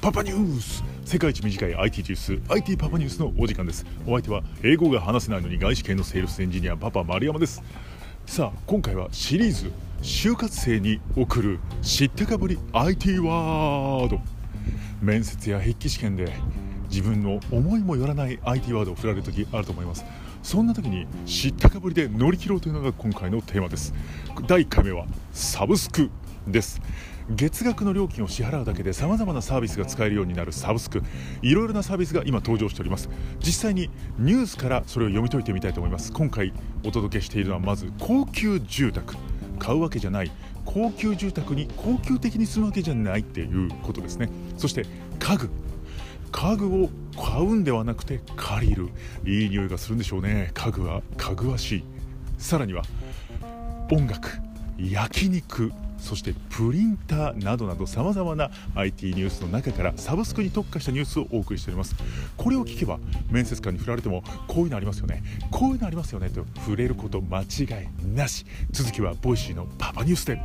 パパニュース世界一短い IT ニュース IT パパニュースのお時間です。お相手は英語が話せないのに外資系のセールスエンジニアパパ丸山です。さあ今回はシリーズ就活生に送る知ったかぶり IT ワード。面接や筆記試験で自分の思いもよらない IT ワードを振られる時あると思います。そんな時に知ったかぶりで乗り切ろうというのが今回のテーマです。第1回目はサブスクです。月額の料金を支払うだけでさまざまなサービスが使えるようになるサブスク。いろいろなサービスが今登場しております。実際にニュースからそれを読み解いてみたいと思います。今回お届けしているのはまず高級住宅。買うわけじゃない。高級住宅に高級的に住むわけじゃないっていうことですね。そして家具。家具を買うんではなくて借りる。いい匂いがするんでしょうね。家具はかぐわしいさらには音楽焼肉そしてプリンターなどなどさまざまな IT ニュースの中からサブスクに特化したニュースをお送りしております。これを聞けば面接官に振られてもこういうのありますよね。こういうのありますよねと触れること間違いなし。続きは Voicy のパパニュースで。